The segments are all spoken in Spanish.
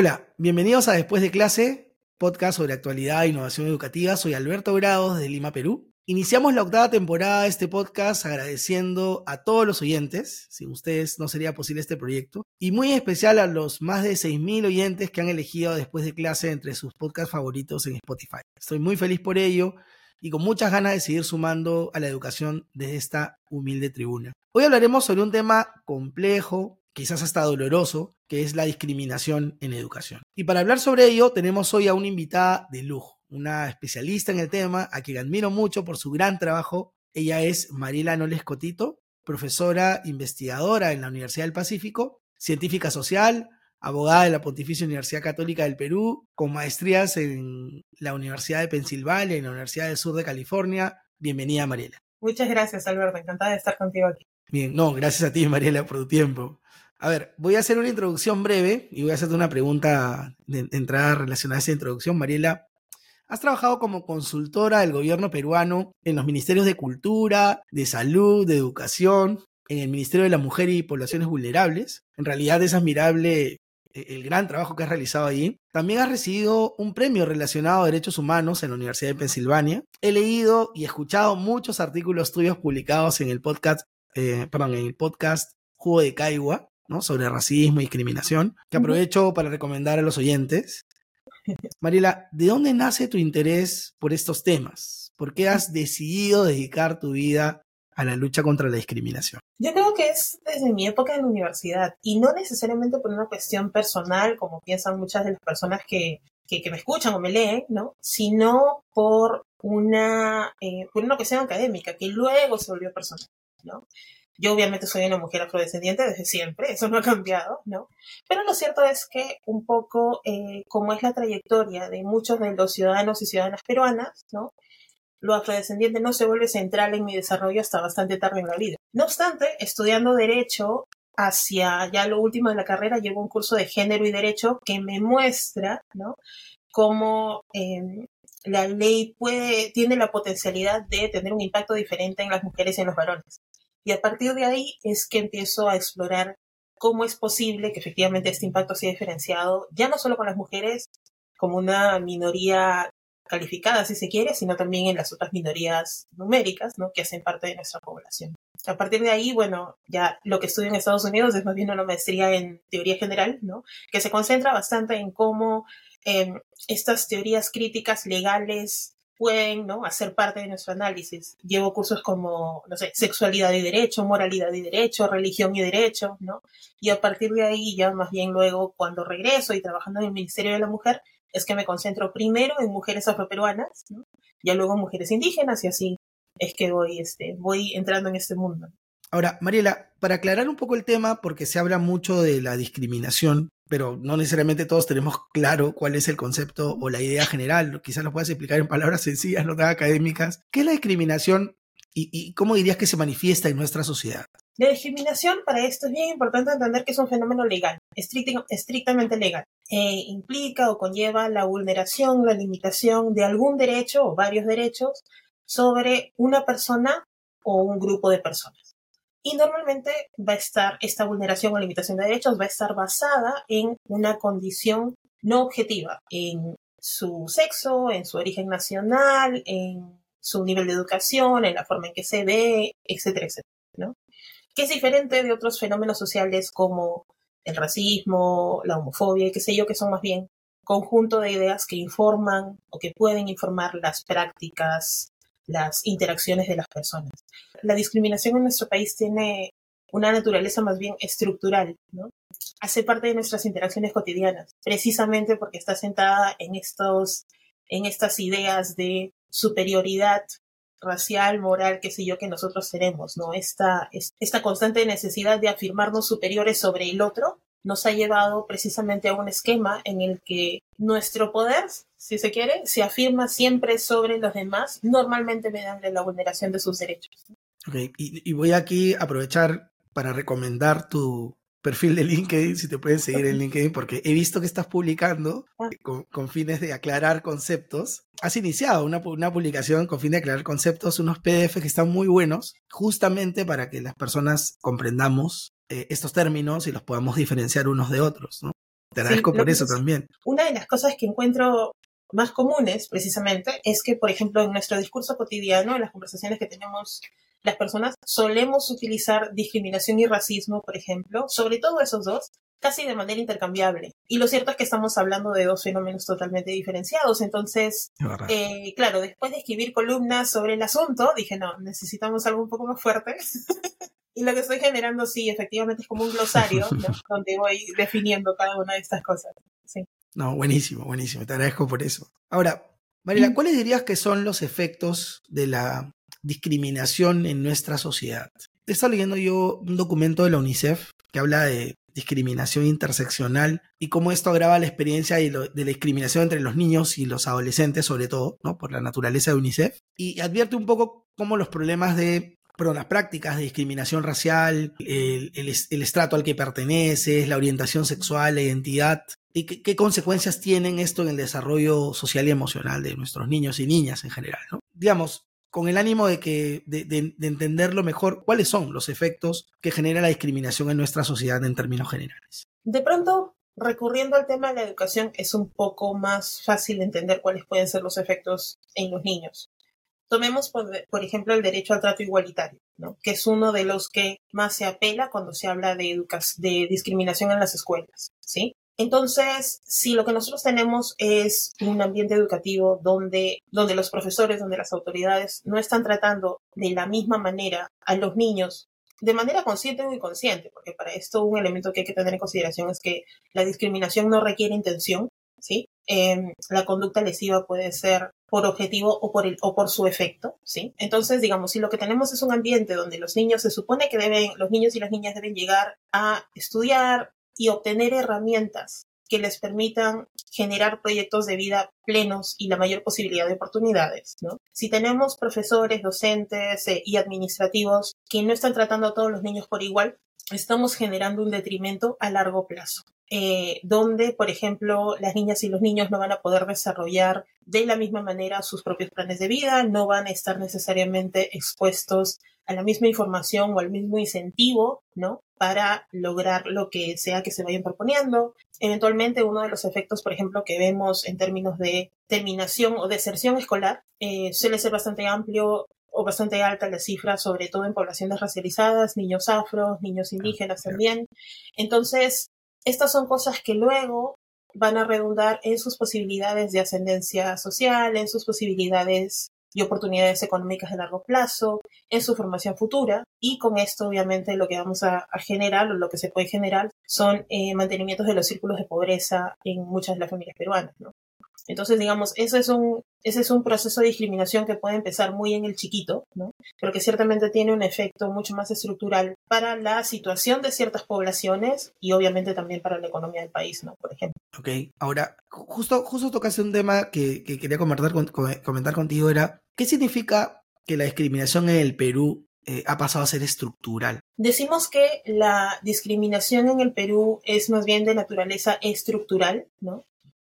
Hola, bienvenidos a Después de clase, podcast sobre actualidad e innovación educativa. Soy Alberto Grados de Lima, Perú. Iniciamos la octava temporada de este podcast agradeciendo a todos los oyentes. Sin ustedes no sería posible este proyecto. Y muy especial a los más de 6.000 oyentes que han elegido después de clase entre sus podcasts favoritos en Spotify. Estoy muy feliz por ello y con muchas ganas de seguir sumando a la educación desde esta humilde tribuna. Hoy hablaremos sobre un tema complejo, quizás hasta doloroso, que es la discriminación en educación. Y para hablar sobre ello, tenemos hoy a una invitada de lujo, una especialista en el tema, a quien admiro mucho por su gran trabajo. Ella es Mariela Noles Cotito, profesora investigadora en la Universidad del Pacífico, científica social, abogada de la Pontificia Universidad Católica del Perú, con maestrías en la Universidad de Pensilvania y en la Universidad del Sur de California. Bienvenida, Mariela. Muchas gracias, Alberto. Encantada de estar contigo aquí. Bien, no, gracias a ti, Mariela, por tu tiempo. A ver, voy a hacer una introducción breve y voy a hacerte una pregunta de entrada relacionada a esa introducción. Mariela, has trabajado como consultora del gobierno peruano en los ministerios de Cultura, de Salud, de Educación, en el Ministerio de la Mujer y Poblaciones Vulnerables. En realidad es admirable eh, el gran trabajo que has realizado allí. También has recibido un premio relacionado a derechos humanos en la Universidad de Pensilvania. He leído y escuchado muchos artículos tuyos publicados en el podcast, eh, perdón, en el podcast Jugo de Caigua, ¿no? Sobre racismo y discriminación, que aprovecho para recomendar a los oyentes. Mariela, ¿de dónde nace tu interés por estos temas? ¿Por qué has decidido dedicar tu vida a la lucha contra la discriminación? Yo creo que es desde mi época en la universidad y no necesariamente por una cuestión personal, como piensan muchas de las personas que, que, me escuchan o me leen, ¿no? Sino por una, eh, por una cuestión académica que luego se volvió personal, ¿no? Yo obviamente soy una mujer afrodescendiente desde siempre, eso no ha cambiado, ¿no? Pero lo cierto es que un poco eh, como es la trayectoria de muchos de los ciudadanos y ciudadanas peruanas, ¿no? lo afrodescendiente no se vuelve central en mi desarrollo hasta bastante tarde en la vida. No obstante, estudiando Derecho, hacia ya lo último de la carrera, llevo un curso de género y derecho que me muestra, ¿no? Cómo em, la ley puede, tiene la potencialidad de tener un impacto diferente en las mujeres y en los varones. Y a partir de ahí es que empiezo a explorar cómo es posible que efectivamente este impacto sea diferenciado, ya no solo con las mujeres como una minoría calificada, si se quiere, sino también en las otras minorías numéricas, ¿no? Que hacen parte de nuestra población. A partir de ahí, bueno, ya lo que estudio en Estados Unidos es más bien una maestría en teoría general, ¿no? Que se concentra bastante en cómo em, estas teorías críticas legales pueden ¿no? hacer parte de nuestro análisis. Llevo cursos como, no sé, sexualidad y derecho, moralidad y derecho, religión y derecho, ¿no? Y a partir de ahí, ya más bien luego, cuando regreso y trabajando en el Ministerio de la Mujer, es que me concentro primero en mujeres afroperuanas, ¿no? ya luego en mujeres indígenas y así es que voy, este, voy entrando en este mundo. Ahora, Mariela, para aclarar un poco el tema, porque se habla mucho de la discriminación, pero no necesariamente todos tenemos claro cuál es el concepto o la idea general, quizás lo puedas explicar en palabras sencillas, no tan académicas. ¿Qué es la discriminación y, cómo dirías que se manifiesta en nuestra sociedad? La discriminación para esto es bien importante entender que es un fenómeno legal, estrictamente legal. Eh, implica o conlleva la vulneración, la limitación de algún derecho o varios derechos sobre una persona o un grupo de personas. Y normalmente va a estar, esta vulneración o limitación de derechos va a estar basada en una condición no objetiva, en su sexo, en su origen nacional, en su nivel de educación, en la forma en que se ve, etcétera, etcétera. ¿no? que es diferente de otros fenómenos sociales como el racismo, la homofobia y qué sé yo, que son más bien conjunto de ideas que informan o que pueden informar las prácticas, las interacciones de las personas. La discriminación en nuestro país tiene una naturaleza más bien estructural, ¿no? Hace parte de nuestras interacciones cotidianas, precisamente porque está sentada en estos, en estas ideas de superioridad racial, moral, qué sé yo, que nosotros tenemos, ¿no? Esta, esta constante necesidad de afirmarnos superiores sobre el otro nos ha llevado precisamente a un esquema en el que nuestro poder, si se quiere, se afirma siempre sobre los demás, normalmente mediante la vulneración de sus derechos. Y voy aquí a aprovechar para recomendar tu, perfil de LinkedIn, si te pueden seguir en LinkedIn, porque he visto que estás publicando ah. con, fines de aclarar conceptos. Has iniciado una, una, publicación con fin de aclarar conceptos, unos PDF que están muy buenos, justamente para que las personas comprendamos eh, estos términos y los podamos diferenciar unos de otros. ¿no? Te agradezco por eso también. Una de las cosas que encuentro más comunes, precisamente, es que, por ejemplo, en nuestro discurso cotidiano, en las conversaciones que tenemos las personas, solemos utilizar discriminación y racismo, por ejemplo, sobre todo esos dos, casi de manera intercambiable. Y lo cierto es que estamos hablando de dos fenómenos totalmente diferenciados. Entonces, eh, claro, después de escribir columnas sobre el asunto, dije, no, necesitamos algo un poco más fuerte. y lo que estoy generando, sí, efectivamente es como un glosario, donde voy definiendo cada una de estas cosas. Sí. No, buenísimo, buenísimo. Te agradezco por eso. Ahora, Mariela, ¿cuáles dirías que son los efectos de la discriminación en nuestra sociedad? He estado leyendo yo un documento de la UNICEF que habla de discriminación interseccional y cómo esto agrava la experiencia de, la discriminación entre los niños y los adolescentes, sobre todo, ¿no? por la naturaleza de UNICEF. Y advierte un poco cómo los problemas de perdón, las prácticas de discriminación racial, el, estrato al que perteneces, la orientación sexual, la identidad, y qué, consecuencias tienen esto en el desarrollo social y emocional de nuestros niños y niñas en general. Digamos, con el ánimo de, que, de, entenderlo mejor, cuáles son los efectos que genera la discriminación en nuestra sociedad en términos generales. De pronto, recurriendo al tema de la educación, es un poco más fácil entender cuáles pueden ser los efectos en los niños. Tomemos, por, ejemplo, el derecho al trato igualitario, ¿no? que es uno de los que más se apela cuando se habla de, de discriminación en las escuelas. ¿sí? Entonces, si lo que nosotros tenemos es un ambiente educativo donde, donde los profesores, donde las autoridades no están tratando de la misma manera a los niños de manera consciente o inconsciente, porque para esto un elemento que hay que tener en consideración es que la discriminación no requiere intención, ¿sí? Em, la conducta lesiva puede ser por objetivo o por, el, o por su efecto, ¿sí? Entonces, digamos, si lo que tenemos es un ambiente donde los niños se supone que deben, los niños y las niñas deben llegar a estudiar y obtener herramientas que les permitan generar proyectos de vida plenos y la mayor posibilidad de oportunidades. ¿no? Si tenemos profesores, docentes eh, y administrativos que no están tratando a todos los niños por igual, estamos generando un detrimento a largo plazo. Eh, donde, por ejemplo, las niñas y los niños no van a poder desarrollar de la misma manera sus propios planes de vida, no van a estar necesariamente expuestos a la misma información o al mismo incentivo, ¿no? Para lograr lo que sea que se vayan proponiendo. Eventualmente, uno de los efectos, por ejemplo, que vemos en términos de terminación o deserción escolar, eh, suele ser bastante amplio o bastante alta la cifra, sobre todo en poblaciones racializadas, niños afros, niños indígenas también. Entonces, estas son cosas que luego van a redundar en sus posibilidades de ascendencia social, en sus posibilidades y oportunidades económicas de largo plazo, en su formación futura y con esto obviamente lo que vamos a, generar o lo que se puede generar son eh, mantenimientos de los círculos de pobreza en muchas de las familias peruanas. ¿no? Entonces, digamos, eso es un, ese es un proceso de discriminación que puede empezar muy en el chiquito, ¿no? pero que ciertamente tiene un efecto mucho más estructural para la situación de ciertas poblaciones y obviamente también para la economía del país, ¿no? por ejemplo. Ok, ahora, justo, justo tocaste un tema que, quería comentar, comentar contigo, era, ¿qué significa que la discriminación en el Perú eh, ha pasado a ser estructural. Decimos que la discriminación en el Perú es más bien de naturaleza estructural, ¿no?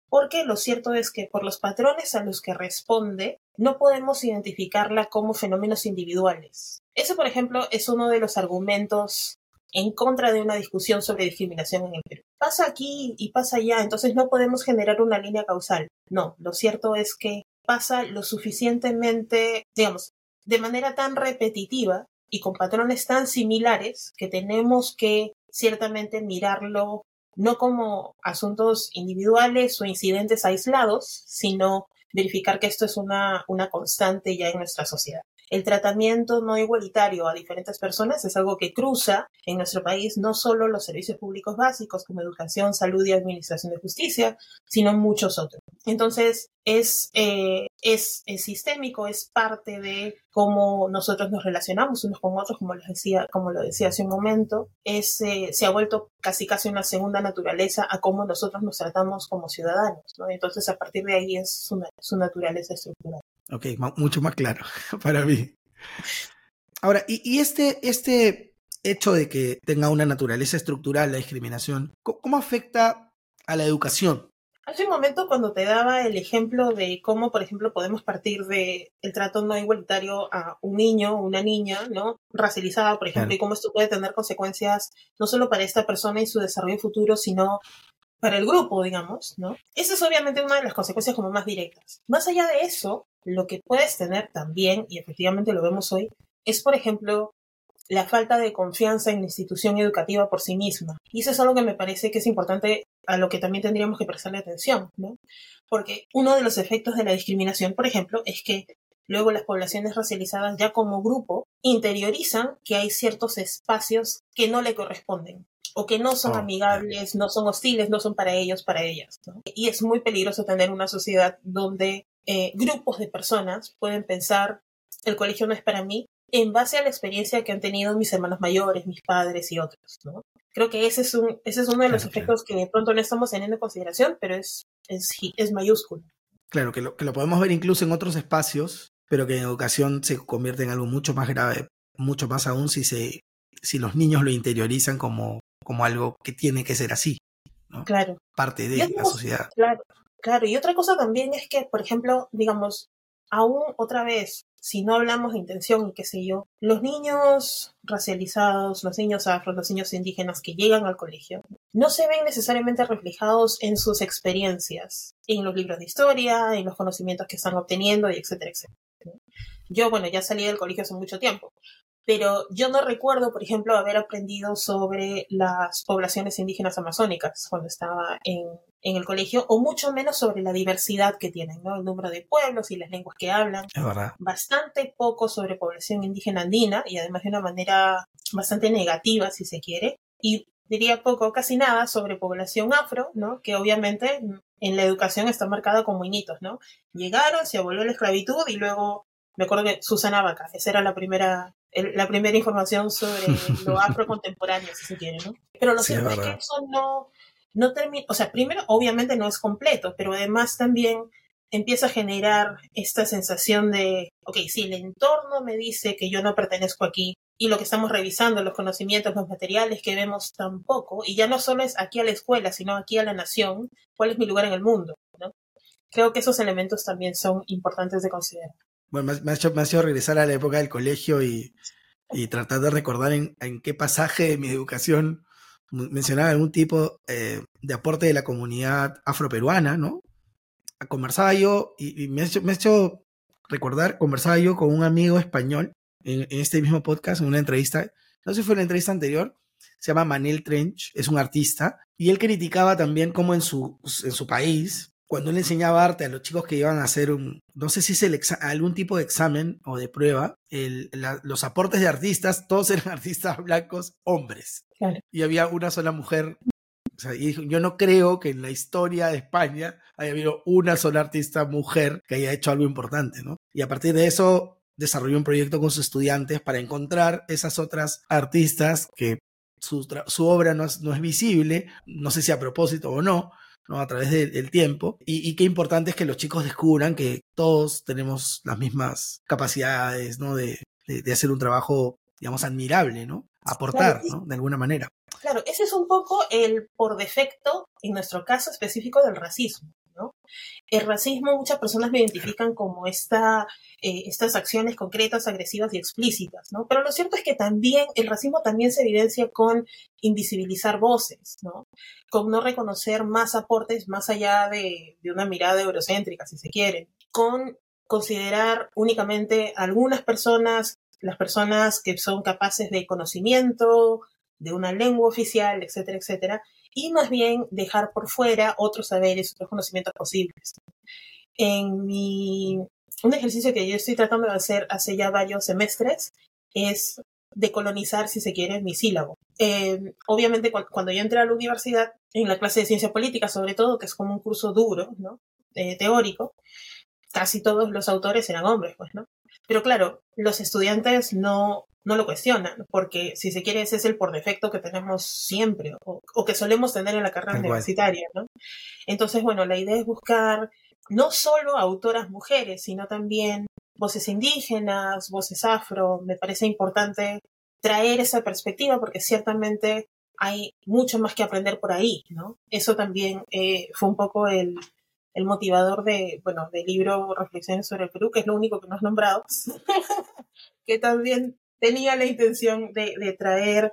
Porque lo cierto es que por los patrones a los que responde no podemos identificarla como fenómenos individuales. Ese, por ejemplo, es uno de los argumentos en contra de una discusión sobre discriminación en el Perú. Pasa aquí y pasa allá, entonces no podemos generar una línea causal. No, lo cierto es que pasa lo suficientemente, digamos, de manera tan repetitiva y con patrones tan similares que tenemos que ciertamente mirarlo no como asuntos individuales o incidentes aislados, sino verificar que esto es una, una constante ya en nuestra sociedad. El tratamiento no igualitario a diferentes personas es algo que cruza en nuestro país no solo los servicios públicos básicos como educación, salud y administración de justicia, sino muchos otros. Entonces, es, eh, es, sistémico, es parte de cómo nosotros nos relacionamos unos con otros, como, les decía, como lo decía hace un momento, es, eh, se ha vuelto casi casi una segunda naturaleza a cómo nosotros nos tratamos como ciudadanos. ¿no? Entonces, a partir de ahí es su, naturaleza estructural. Ok, mucho más claro para mí. Ahora, y, este, este hecho de que tenga una naturaleza estructural la discriminación, ¿cómo afecta a la educación? Hace un momento cuando te daba el ejemplo de cómo, por ejemplo, podemos partir de el trato no igualitario a un niño o una niña, ¿no? Racializada, por ejemplo, y cómo esto puede tener consecuencias no solo para esta persona y su desarrollo futuro, sino para el grupo, digamos, ¿no? Esa es obviamente una de las consecuencias como más directas. Más allá de eso, lo que puedes tener también, y efectivamente lo vemos hoy, es, por ejemplo, la falta de confianza en la institución educativa por sí misma. Y eso es algo que me parece que es importante a lo que también tendríamos que prestarle atención, ¿no? Porque uno de los efectos de la discriminación, por ejemplo, es que luego las poblaciones racializadas ya como grupo interiorizan que hay ciertos espacios que no le corresponden o que no son oh, amigables, no son hostiles, no son para ellos, para ellas. Y es muy peligroso tener una sociedad donde eh, grupos de personas pueden pensar el colegio no es para mí en base a la experiencia que han tenido mis hermanos mayores, mis padres y otros. ¿no? Creo que ese es, un, ese es uno de los efectos que de pronto no estamos teniendo en consideración, pero es, es, es mayúsculo. Claro, que lo, que lo podemos ver incluso en otros espacios, pero que en educación se convierte en algo mucho más grave, mucho más aún si, se, si los niños lo interiorizan como, como algo que tiene que ser así. Claro. Parte de la sociedad. Claro, claro. Y otra cosa también es que, por ejemplo, digamos, aún otra vez, si no hablamos de intención y qué sé yo, los niños racializados, los niños afros, los niños indígenas que llegan al colegio, no se ven necesariamente reflejados en sus experiencias, en los libros de historia, en los conocimientos que están obteniendo, y etcétera, etcétera. Yo, bueno, ya salí del colegio hace mucho tiempo, pero yo no recuerdo, por ejemplo, haber aprendido sobre las poblaciones indígenas amazónicas cuando estaba en, en, el colegio, o mucho menos sobre la diversidad que tienen, ¿no? El número de pueblos y las lenguas que hablan. Es verdad. Bastante poco sobre población indígena andina, y además de una manera bastante negativa, si se quiere. Y diría poco, casi nada, sobre población afro, ¿no? Que obviamente en la educación está marcada como hinitos, ¿no? Llegaron, se abolió la esclavitud y luego me acuerdo que Susana Vaca, esa era la primera, la primera información sobre lo afro contemporáneo, si se quiere, ¿no? Pero lo cierto es, que eso no, no termina, o sea, primero, obviamente no es completo, pero además también empieza a generar esta sensación de, ok, si el entorno me dice que yo no pertenezco aquí y lo que estamos revisando, los conocimientos, los materiales que vemos tampoco, y ya no solo es aquí a la escuela, sino aquí a la nación, cuál es mi lugar en el mundo, ¿no? Creo que esos elementos también son importantes de considerar. Bueno, me ha, hecho, me ha regresar a la época del colegio y, y tratar de recordar en, en, qué pasaje de mi educación mencionaba algún tipo eh, de aporte de la comunidad afroperuana, ¿no? Conversaba yo y, me, ha hecho, me ha hecho recordar, conversaba yo con un amigo español en, en, este mismo podcast, en una entrevista, no sé si fue la entrevista anterior, se llama Manel Trench, es un artista, y él criticaba también cómo en su, en su país cuando él enseñaba arte a los chicos que iban a hacer un, no sé si es el algún tipo de examen o de prueba, los aportes de artistas, todos eran artistas blancos hombres. Y había una sola mujer. O sea, y yo no creo que en la historia de España haya habido una sola artista mujer que haya hecho algo importante, ¿no? Y a partir de eso desarrolló un proyecto con sus estudiantes para encontrar esas otras artistas que su, su obra no es, no es visible, no sé si a propósito o no, ¿no? a través del tiempo. Y, qué importante es que los chicos descubran que todos tenemos las mismas capacidades ¿no? de, de, hacer un trabajo, digamos, admirable, ¿no? aportar ¿no? de alguna manera. Claro, ese es un poco el por defecto, en nuestro caso específico, del racismo. El racismo muchas personas lo identifican como esta, eh, estas acciones concretas, agresivas y explícitas, ¿no? Pero lo cierto es que también el racismo también se evidencia con invisibilizar voces, ¿no? Con no reconocer más aportes más allá de, de una mirada eurocéntrica, si se quiere, con considerar únicamente algunas personas, las personas que son capaces de conocimiento, de una lengua oficial, etcétera, etcétera, y más bien dejar por fuera otros saberes, otros conocimientos posibles. En mi, un ejercicio que yo estoy tratando de hacer hace ya varios semestres es decolonizar, si se quiere, mi sílabo. Eh, obviamente, cuando yo entré a la universidad, en la clase de ciencia política, sobre todo, que es como un curso duro, ¿no? Eh, teórico, casi todos los autores eran hombres, pues, ¿no? Pero claro, los estudiantes no, no lo cuestionan, porque si se quiere ese es el por defecto que tenemos siempre o, que solemos tener en la carrera universitaria, ¿no? Entonces, bueno, la idea es buscar no solo autoras mujeres, sino también voces indígenas, voces afro. Me parece importante traer esa perspectiva porque ciertamente hay mucho más que aprender por ahí, ¿no? Eso también eh, fue un poco el, el motivador de, bueno, del libro Reflexiones sobre el Perú, que es lo único que nos has nombrado, que también tenía la intención de, traer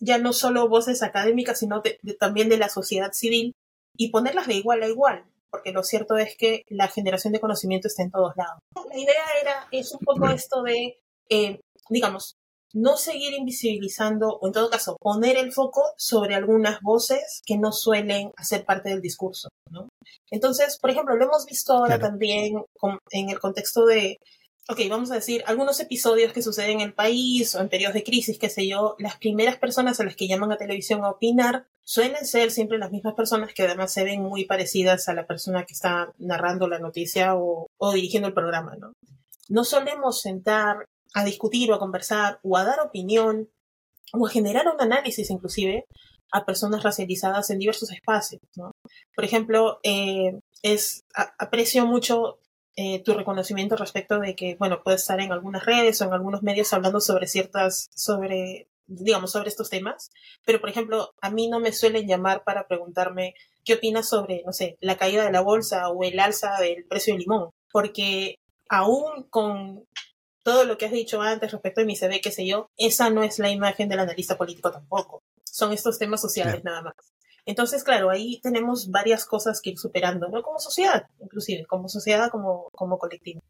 ya no solo voces académicas, sino también de la sociedad civil y ponerlas de igual a igual, porque lo cierto es que la generación de conocimiento está en todos lados. La idea era, es un poco esto de, eh, digamos, no seguir invisibilizando, o en todo caso, poner el foco sobre algunas voces que no suelen hacer parte del discurso. ¿no? Entonces, por ejemplo, lo hemos visto ahora también en el contexto de ok, vamos a decir, algunos episodios que suceden en el país o en periodos de crisis, qué sé yo, las primeras personas a las que llaman a televisión a opinar suelen ser siempre las mismas personas que además se ven muy parecidas a la persona que está narrando la noticia o, dirigiendo el programa, ¿no? No solemos sentar a discutir o a conversar o a dar opinión o a generar un análisis inclusive a personas racializadas en diversos espacios, ¿no? Por ejemplo, eh, es, aprecio mucho eh, tu reconocimiento respecto de que, bueno, puedes estar en algunas redes o en algunos medios hablando sobre ciertas, sobre, digamos, sobre estos temas. Pero, por ejemplo, a mí no me suelen llamar para preguntarme qué opinas sobre, no sé, la caída de la bolsa o el alza del precio del limón. Porque aún con todo lo que has dicho antes respecto de mi CV, qué sé yo, esa no es la imagen del analista político tampoco. Son estos temas sociales nada más. Entonces, claro, ahí tenemos varias cosas que ir superando, ¿no? Como sociedad, inclusive, como sociedad, como, como colectivo.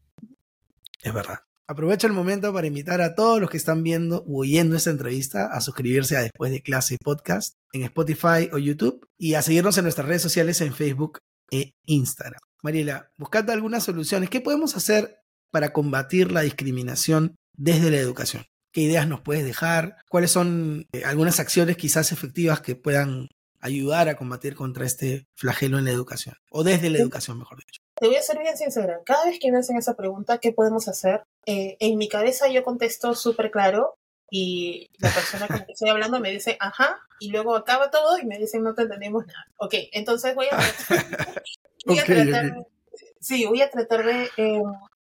Es verdad. Aprovecho el momento para invitar a todos los que están viendo o oyendo esta entrevista a suscribirse a Después de Clase Podcast en Spotify o YouTube y a seguirnos en nuestras redes sociales en Facebook e Instagram. Mariela, buscando algunas soluciones, ¿qué podemos hacer para combatir la discriminación desde la educación? ¿Qué ideas nos puedes dejar? ¿Cuáles son eh, algunas acciones quizás efectivas que puedan ayudar a combatir contra este flagelo en la educación, o desde la educación, mejor dicho. Te voy a ser bien sincera, cada vez que me hacen esa pregunta, ¿qué podemos hacer? Eh, en mi cabeza yo contesto súper claro y la persona con la que estoy hablando me dice, ajá, y luego acaba todo y me dicen, no te entendemos nada. Ok, entonces voy a, tratar, sí, voy a tratar de eh,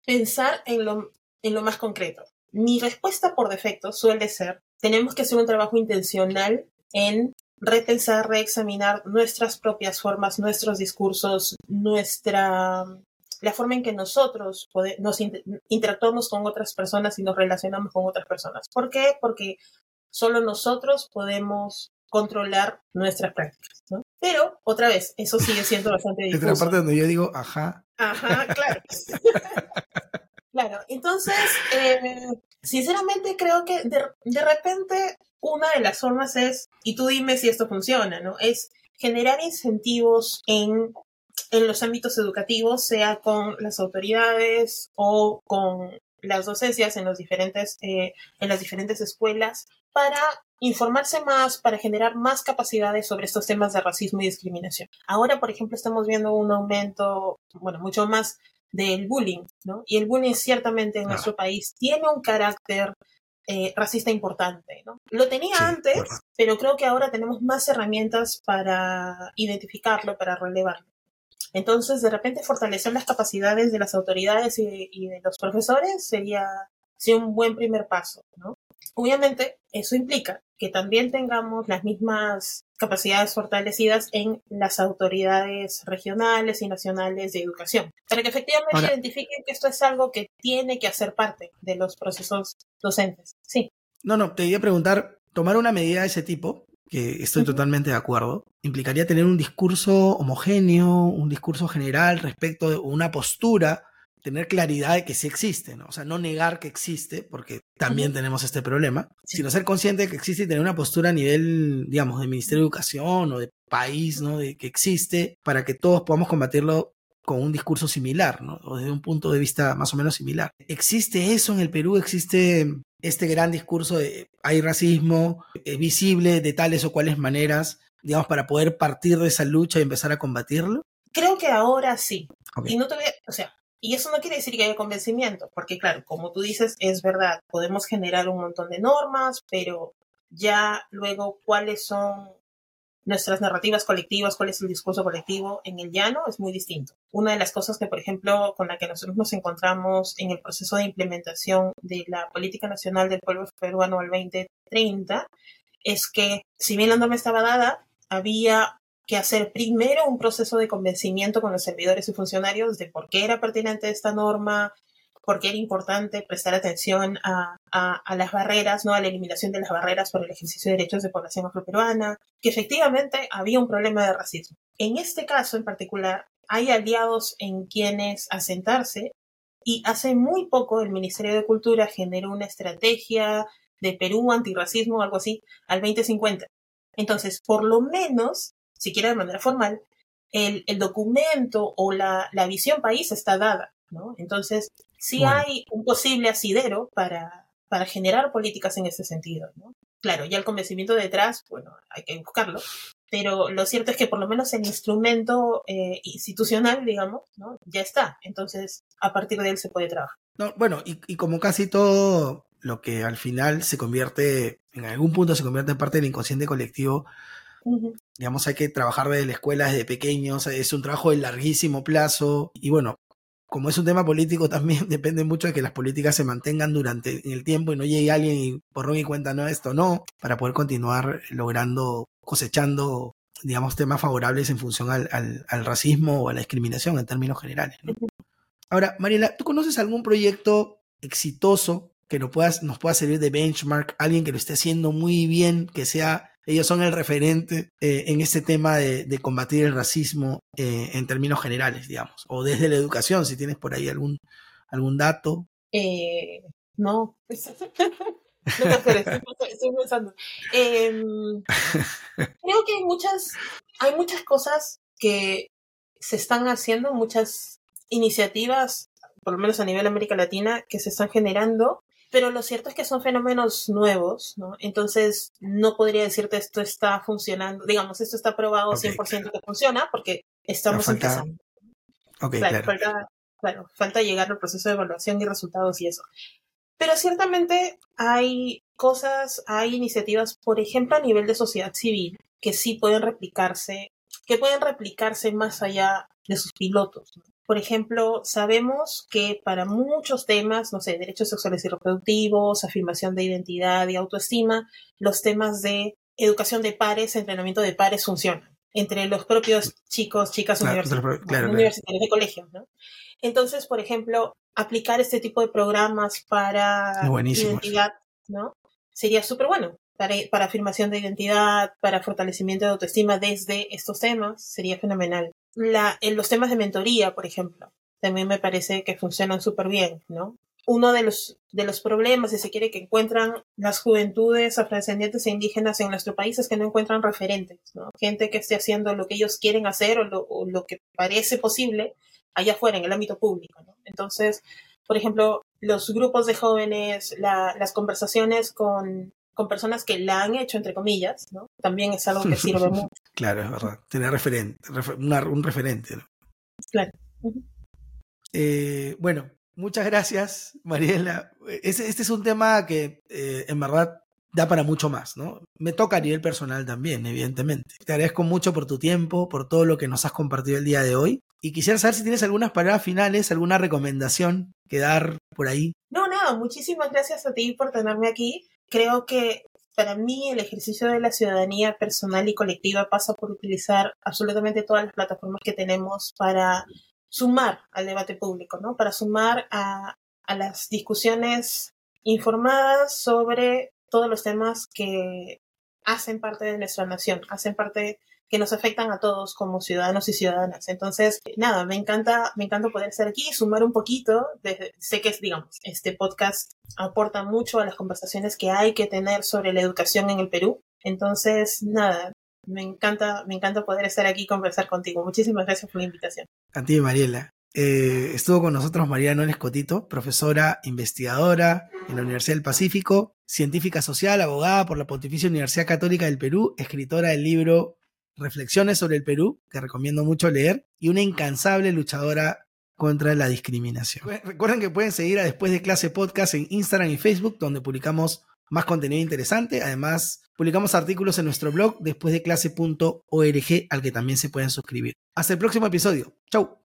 pensar en lo, en lo más concreto. Mi respuesta por defecto suele ser, tenemos que hacer un trabajo intencional en repensar, reexaminar nuestras propias formas, nuestros discursos, nuestra la forma en que nosotros nos interactuamos con otras personas y nos relacionamos con otras personas. ¿Por qué? Porque solo nosotros podemos controlar nuestras prácticas, ¿no? Pero, otra vez, eso sigue siendo bastante difícil. Es la parte donde yo digo, ajá. Ajá, claro. claro, entonces, eh, sinceramente creo que de, de repente una de las formas es, y tú dime si esto funciona, ¿no? Es generar incentivos en, en los ámbitos educativos, sea con las autoridades o con las docencias en, los diferentes, eh, en las diferentes escuelas para informarse más, para generar más capacidades sobre estos temas de racismo y discriminación. Ahora, por ejemplo, estamos viendo un aumento, bueno, mucho más del bullying, ¿no? Y el bullying ciertamente en nuestro país tiene un carácter eh, racista importante. ¿no? Lo tenía antes, pero creo que ahora tenemos más herramientas para identificarlo, para relevarlo. Entonces, de repente, fortalecer las capacidades de las autoridades y, de los profesores sería, sería un buen primer paso. ¿no? Obviamente, eso implica que también tengamos las mismas capacidades fortalecidas en las autoridades regionales y nacionales de educación, para que efectivamente identifiquen que esto es algo que tiene que hacer parte de los procesos docentes. Sí. No, no, te iba a preguntar, tomar una medida de ese tipo, que estoy totalmente de acuerdo, implicaría tener un discurso homogéneo, un discurso general respecto de una postura tener claridad de que sí existe, ¿no? O sea, no negar que existe, porque también tenemos este problema, sino ser consciente de que existe y tener una postura a nivel, digamos, de Ministerio de Educación o de país, ¿no? De que existe para que todos podamos combatirlo con un discurso similar, ¿no? O desde un punto de vista más o menos similar. ¿Existe eso en el Perú? ¿Existe este gran discurso de hay racismo es visible de tales o cuales maneras, digamos, para poder partir de esa lucha y empezar a combatirlo? Creo que ahora sí. Y no te voy a, o sea, y eso no quiere decir que haya convencimiento, porque claro, como tú dices, es verdad, podemos generar un montón de normas, pero ya luego cuáles son nuestras narrativas colectivas, cuál es el discurso colectivo en el llano es muy distinto. Una de las cosas que, por ejemplo, con la que nosotros nos encontramos en el proceso de implementación de la Política Nacional del Pueblo Peruano al 2030 es que, si bien la norma estaba dada, había que hacer primero un proceso de convencimiento con los servidores y funcionarios de por qué era pertinente esta norma, por qué era importante prestar atención a, las barreras, ¿no? a la eliminación de las barreras por el ejercicio de derechos de población afroperuana, que efectivamente había un problema de racismo. en este caso en particular hay aliados en quienes asentarse y hace muy poco el Ministerio de Cultura generó una estrategia de Perú antirracismo algo así al 2050. Entonces, por lo menos, siquiera de manera formal, el, el documento o la, la, visión país está dada, ¿no? Entonces, sí hay un posible asidero para, para generar políticas en ese sentido, ¿no? Claro, ya el convencimiento detrás, bueno, hay que buscarlo, pero lo cierto es que por lo menos el instrumento eh, institucional, digamos, ¿no? ya está. Entonces, a partir de él se puede trabajar. No, bueno, y, y, como casi todo lo que al final se convierte, en algún punto se convierte en parte del inconsciente colectivo, uh -huh. digamos, hay que trabajar desde la escuela, desde pequeños, es un trabajo de larguísimo plazo, y bueno, como es un tema político también depende mucho de que las políticas se mantengan durante el tiempo y no llegue alguien y por y cuenta no esto no, para poder continuar logrando cosechando, digamos, temas favorables en función al, al, al racismo o a la discriminación en términos generales. ¿no? Ahora, Mariela, ¿tú conoces algún proyecto exitoso que nos, puedas, nos pueda servir de benchmark? Alguien que lo esté haciendo muy bien, que sea, ellos son el referente eh, en este tema de, de combatir el racismo eh, en términos generales, digamos, o desde la educación, si tienes por ahí algún, algún dato. Eh, no, no estoy, estoy pensando. Eh, creo que hay muchas, hay muchas cosas que se están haciendo, muchas iniciativas, por lo menos a nivel América Latina, que se están generando, pero lo cierto es que son fenómenos nuevos, ¿no? Entonces, no podría decirte esto está funcionando, digamos, esto está probado okay, 100% claro. que funciona, porque estamos falta... empezando. Okay, claro, claro. Falta, claro, falta llegar al proceso de evaluación y resultados y eso. Pero ciertamente hay cosas, hay iniciativas, por ejemplo, a nivel de sociedad civil, que sí pueden replicarse, que pueden replicarse más allá de sus pilotos. ¿no? Por ejemplo, sabemos que para muchos temas, no sé, derechos sexuales y reproductivos, afirmación de identidad y autoestima, los temas de educación de pares, entrenamiento de pares funcionan entre los propios chicos, chicas claro, universitarios, claro, universitarios de colegios, ¿no? Entonces, por ejemplo, aplicar este tipo de programas para identidad, ¿no? Sería súper bueno. Para, para, afirmación de identidad, para fortalecimiento de autoestima desde estos temas, sería fenomenal. La, en los temas de mentoría, por ejemplo, también me parece que funcionan súper bien, ¿no? Uno de los, de los problemas, si se quiere, que encuentran las juventudes afrodescendientes e indígenas en nuestro país es que no encuentran referentes, ¿no? Gente que esté haciendo lo que ellos quieren hacer o lo, o lo que parece posible allá afuera, en el ámbito público, ¿no? Entonces, por ejemplo, los grupos de jóvenes, la, las conversaciones con, con, personas que la han hecho, entre comillas, ¿no? También es algo que sirve mucho. Claro, es verdad. Tener referente, refer, una, un referente. ¿no? Claro. Uh -huh. eh, bueno, muchas gracias, Mariela. Este, este es un tema que eh, en verdad da para mucho más, ¿no? Me toca a nivel personal también, evidentemente. Te agradezco mucho por tu tiempo, por todo lo que nos has compartido el día de hoy. Y quisiera saber si tienes algunas palabras finales, alguna recomendación que dar por ahí. No, nada, muchísimas gracias a ti por tenerme aquí. Creo que para mí el ejercicio de la ciudadanía personal y colectiva pasa por utilizar absolutamente todas las plataformas que tenemos para sumar al debate público, ¿no? Para sumar a, a las discusiones informadas sobre todos los temas que hacen parte de nuestra nación, hacen parte que nos afectan a todos como ciudadanos y ciudadanas. Entonces, nada, me encanta, me encanta poder estar aquí, sumar un poquito. De, sé que, digamos, este podcast aporta mucho a las conversaciones que hay que tener sobre la educación en el Perú. Entonces, nada, me encanta, me encanta poder estar aquí y conversar contigo. Muchísimas gracias por la invitación. A ti, Mariela. Eh, estuvo con nosotros María Nones Cotito, profesora investigadora en la Universidad del Pacífico, científica social, abogada por la Pontificia Universidad Católica del Perú, escritora del libro Reflexiones sobre el Perú, que recomiendo mucho leer, y una incansable luchadora contra la discriminación. Recuerden que pueden seguir a Después de Clase Podcast en Instagram y Facebook, donde publicamos más contenido interesante. Además, publicamos artículos en nuestro blog despuésdeclase.org, al que también se pueden suscribir. Hasta el próximo episodio. Chau.